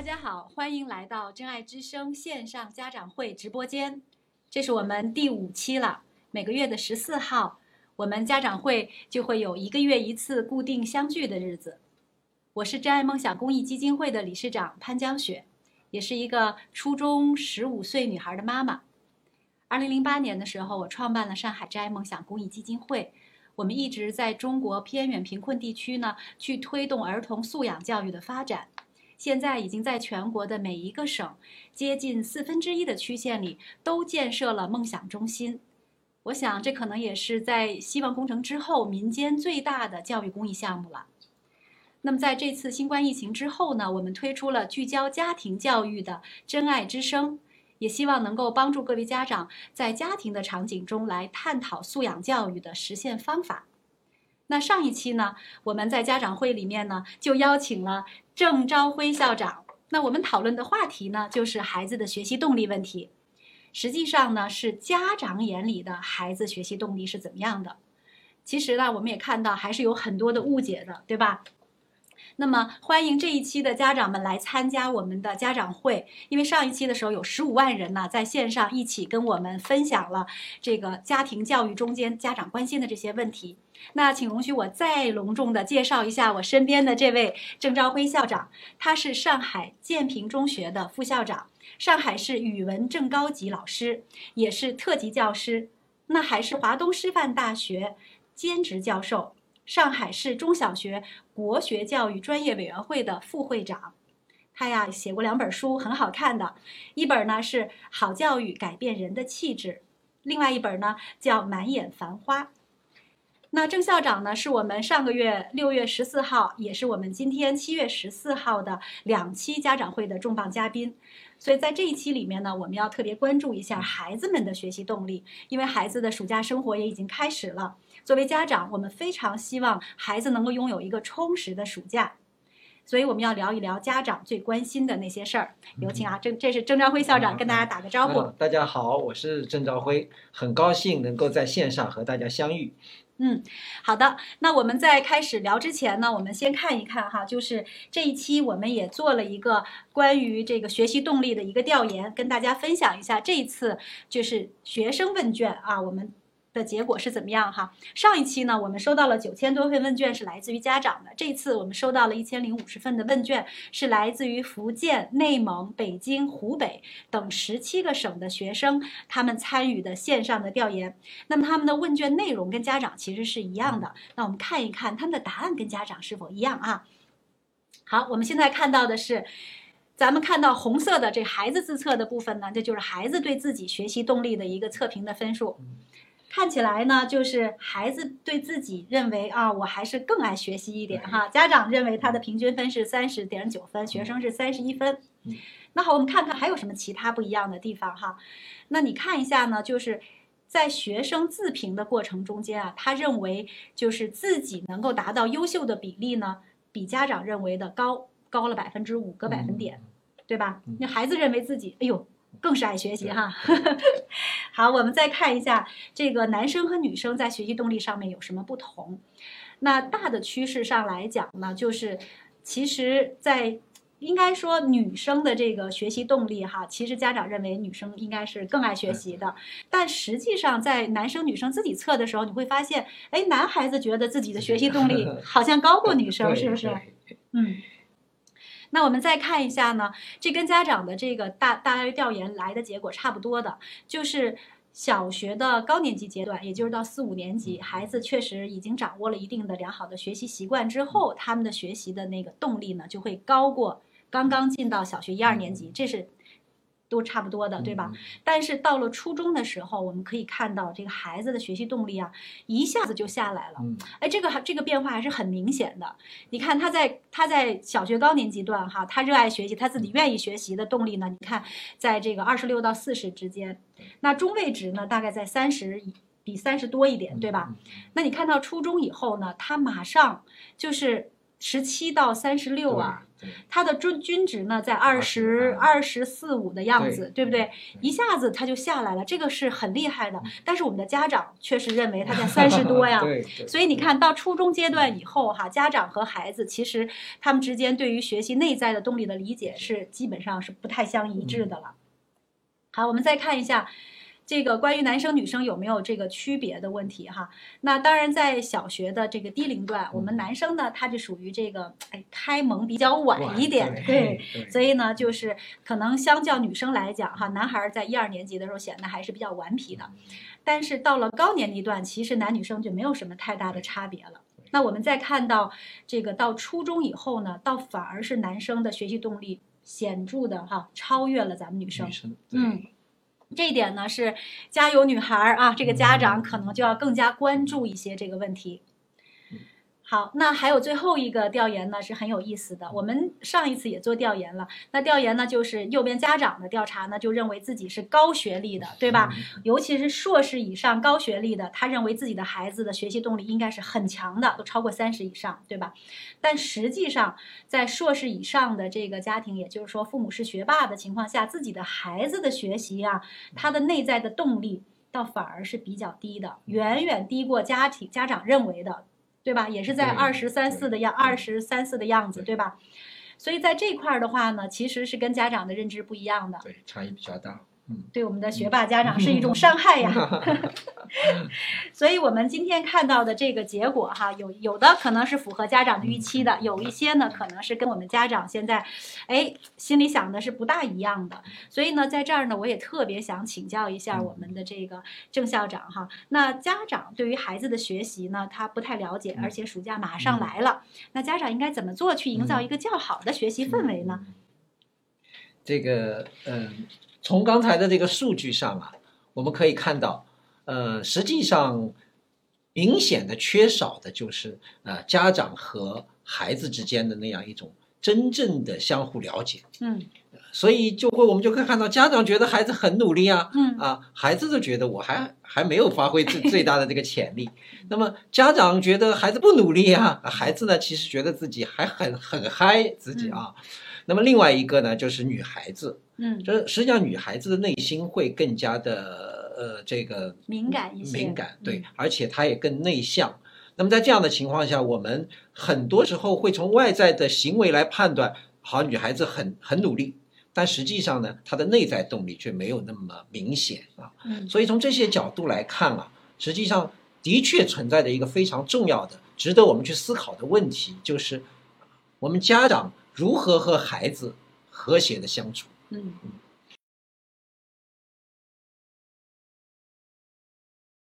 大家好，欢迎来到真爱之声线上家长会直播间，这是我们第五期了。每个月的十四号，我们家长会就会有一个月一次固定相聚的日子。我是真爱梦想公益基金会的理事长潘江雪，也是一个初中十五岁女孩的妈妈。二零零八年的时候，我创办了上海真爱梦想公益基金会。我们一直在中国偏远贫困地区呢，去推动儿童素养教育的发展。现在已经在全国的每一个省，接近四分之一的区县里都建设了梦想中心。我想，这可能也是在希望工程之后民间最大的教育公益项目了。那么，在这次新冠疫情之后呢，我们推出了聚焦家庭教育的“真爱之声”，也希望能够帮助各位家长在家庭的场景中来探讨素养教育的实现方法。那上一期呢，我们在家长会里面呢，就邀请了郑朝辉校长。那我们讨论的话题呢，就是孩子的学习动力问题。实际上呢，是家长眼里的孩子学习动力是怎么样的？其实呢，我们也看到还是有很多的误解的，对吧？那么，欢迎这一期的家长们来参加我们的家长会，因为上一期的时候有十五万人呢在线上一起跟我们分享了这个家庭教育中间家长关心的这些问题。那请容许我再隆重的介绍一下我身边的这位郑朝辉校长，他是上海建平中学的副校长，上海市语文正高级老师，也是特级教师，那还是华东师范大学兼职教授。上海市中小学国学教育专业委员会的副会长，他呀写过两本书，很好看的，一本呢是《好教育改变人的气质》，另外一本呢叫《满眼繁花》。那郑校长呢，是我们上个月六月十四号，也是我们今天七月十四号的两期家长会的重磅嘉宾。所以在这一期里面呢，我们要特别关注一下孩子们的学习动力，因为孩子的暑假生活也已经开始了。作为家长，我们非常希望孩子能够拥有一个充实的暑假，所以我们要聊一聊家长最关心的那些事儿。有请啊，郑，这是郑朝辉校长跟大家打个招呼。大家好，我是郑朝辉，很高兴能够在线上和大家相遇。嗯，好的。那我们在开始聊之前呢，我们先看一看哈，就是这一期我们也做了一个关于这个学习动力的一个调研，跟大家分享一下这一次就是学生问卷啊，我们。的结果是怎么样哈？上一期呢，我们收到了九千多份问卷，是来自于家长的。这次我们收到了一千零五十份的问卷，是来自于福建、内蒙、北京、湖北等十七个省的学生，他们参与的线上的调研。那么他们的问卷内容跟家长其实是一样的。那我们看一看他们的答案跟家长是否一样啊？好，我们现在看到的是，咱们看到红色的这孩子自测的部分呢，这就是孩子对自己学习动力的一个测评的分数。看起来呢，就是孩子对自己认为啊，我还是更爱学习一点哈。家长认为他的平均分是三十点九分，学生是三十一分。那好，我们看看还有什么其他不一样的地方哈。那你看一下呢，就是在学生自评的过程中间啊，他认为就是自己能够达到优秀的比例呢，比家长认为的高高了百分之五个百分点，对吧？那孩子认为自己，哎呦。更是爱学习哈，好，我们再看一下这个男生和女生在学习动力上面有什么不同。那大的趋势上来讲呢，就是其实，在应该说女生的这个学习动力哈，其实家长认为女生应该是更爱学习的，但实际上在男生女生自己测的时候，你会发现，哎，男孩子觉得自己的学习动力 好像高过女生，是不是？嗯。那我们再看一下呢，这跟家长的这个大大约调研来的结果差不多的，就是小学的高年级阶段，也就是到四五年级，孩子确实已经掌握了一定的良好的学习习惯之后，他们的学习的那个动力呢，就会高过刚刚进到小学一二年级，这是。都差不多的，对吧？但是到了初中的时候，我们可以看到这个孩子的学习动力啊，一下子就下来了。哎，这个还这个变化还是很明显的。你看他在他在小学高年级段哈，他热爱学习，他自己愿意学习的动力呢，你看在这个二十六到四十之间，那中位值呢大概在三十比三十多一点，对吧？那你看到初中以后呢，他马上就是十七到三十六啊，它的均均值呢在二十二十四五的样子，对不对？？一下子它就下来了，这个是很厉害的。但是我们的家长确实认为他在 三十多呀，所以你看到初中阶段以后哈，家长和孩子其实他们之间对于学习内在的动力的理解是基本上是不太相一致的了。好，我们再看一下。这个关于男生女生有没有这个区别的问题哈？那当然，在小学的这个低龄段，我们男生呢，他就属于这个哎开蒙比较晚一点，对，所以呢，就是可能相较女生来讲哈，男孩儿在一二年级的时候显得还是比较顽皮的，但是到了高年级段，其实男女生就没有什么太大的差别了。那我们再看到这个到初中以后呢，倒反而是男生的学习动力显著的哈超越了咱们女生女。生，嗯，这一点呢是家有女孩儿啊，这个家长可能就要更加关注一些这个问题。好，那还有最后一个调研呢，是很有意思的。我们上一次也做调研了，那调研呢就是右边家长的调查呢，就认为自己是高学历的，对吧？尤其是硕士以上高学历的，他认为自己的孩子的学习动力应该是很强的，都超过三十以上，对吧？但实际上，在硕士以上的这个家庭，也就是说父母是学霸的情况下，自己的孩子的学习啊，他的内在的动力倒反而是比较低的，远远低过家庭家长认为的，对吧？也是在二十三四的样，二十三四的样子，对对吧？所以在这块儿的话呢，其实是跟家长的认知不一样的。对，差异比较大。嗯，对我们的学霸家长是一种伤害呀。所以，我们今天看到的这个结果哈，有有的可能是符合家长的预期的，有一些呢可能是跟我们家长现在，哎，心里想的是不大一样的。所以呢，在这儿呢，我也特别想请教一下我们的这个郑校长哈。那家长对于孩子的学习呢，他不太了解，而且暑假马上来了，那家长应该怎么做去营造一个较好的学习氛围呢？这个，嗯，从刚才的这个数据上啊，我们可以看到，呃，实际上明显的缺少的就是呃家长和孩子之间的那样一种真正的相互了解，嗯所以就会我们就可以看到，家长觉得孩子很努力啊，嗯啊，孩子就觉得我还还没有发挥最 最大的这个潜力。那么家长觉得孩子不努力啊，孩子呢其实觉得自己还很很嗨自己啊。那么另外一个呢，就是女孩子，嗯，就是实际上女孩子的内心会更加的呃这个敏感一些，敏感，对嗯，而且他也更内向。那么在这样的情况下，我们很多时候会从外在的行为来判断，好，女孩子很很努力，但实际上呢，她的内在动力却没有那么明显啊。嗯所以从这些角度来看啊，实际上的确存在着一个非常重要的、值得我们去思考的问题，就是我们家长如何和孩子和谐的相处。嗯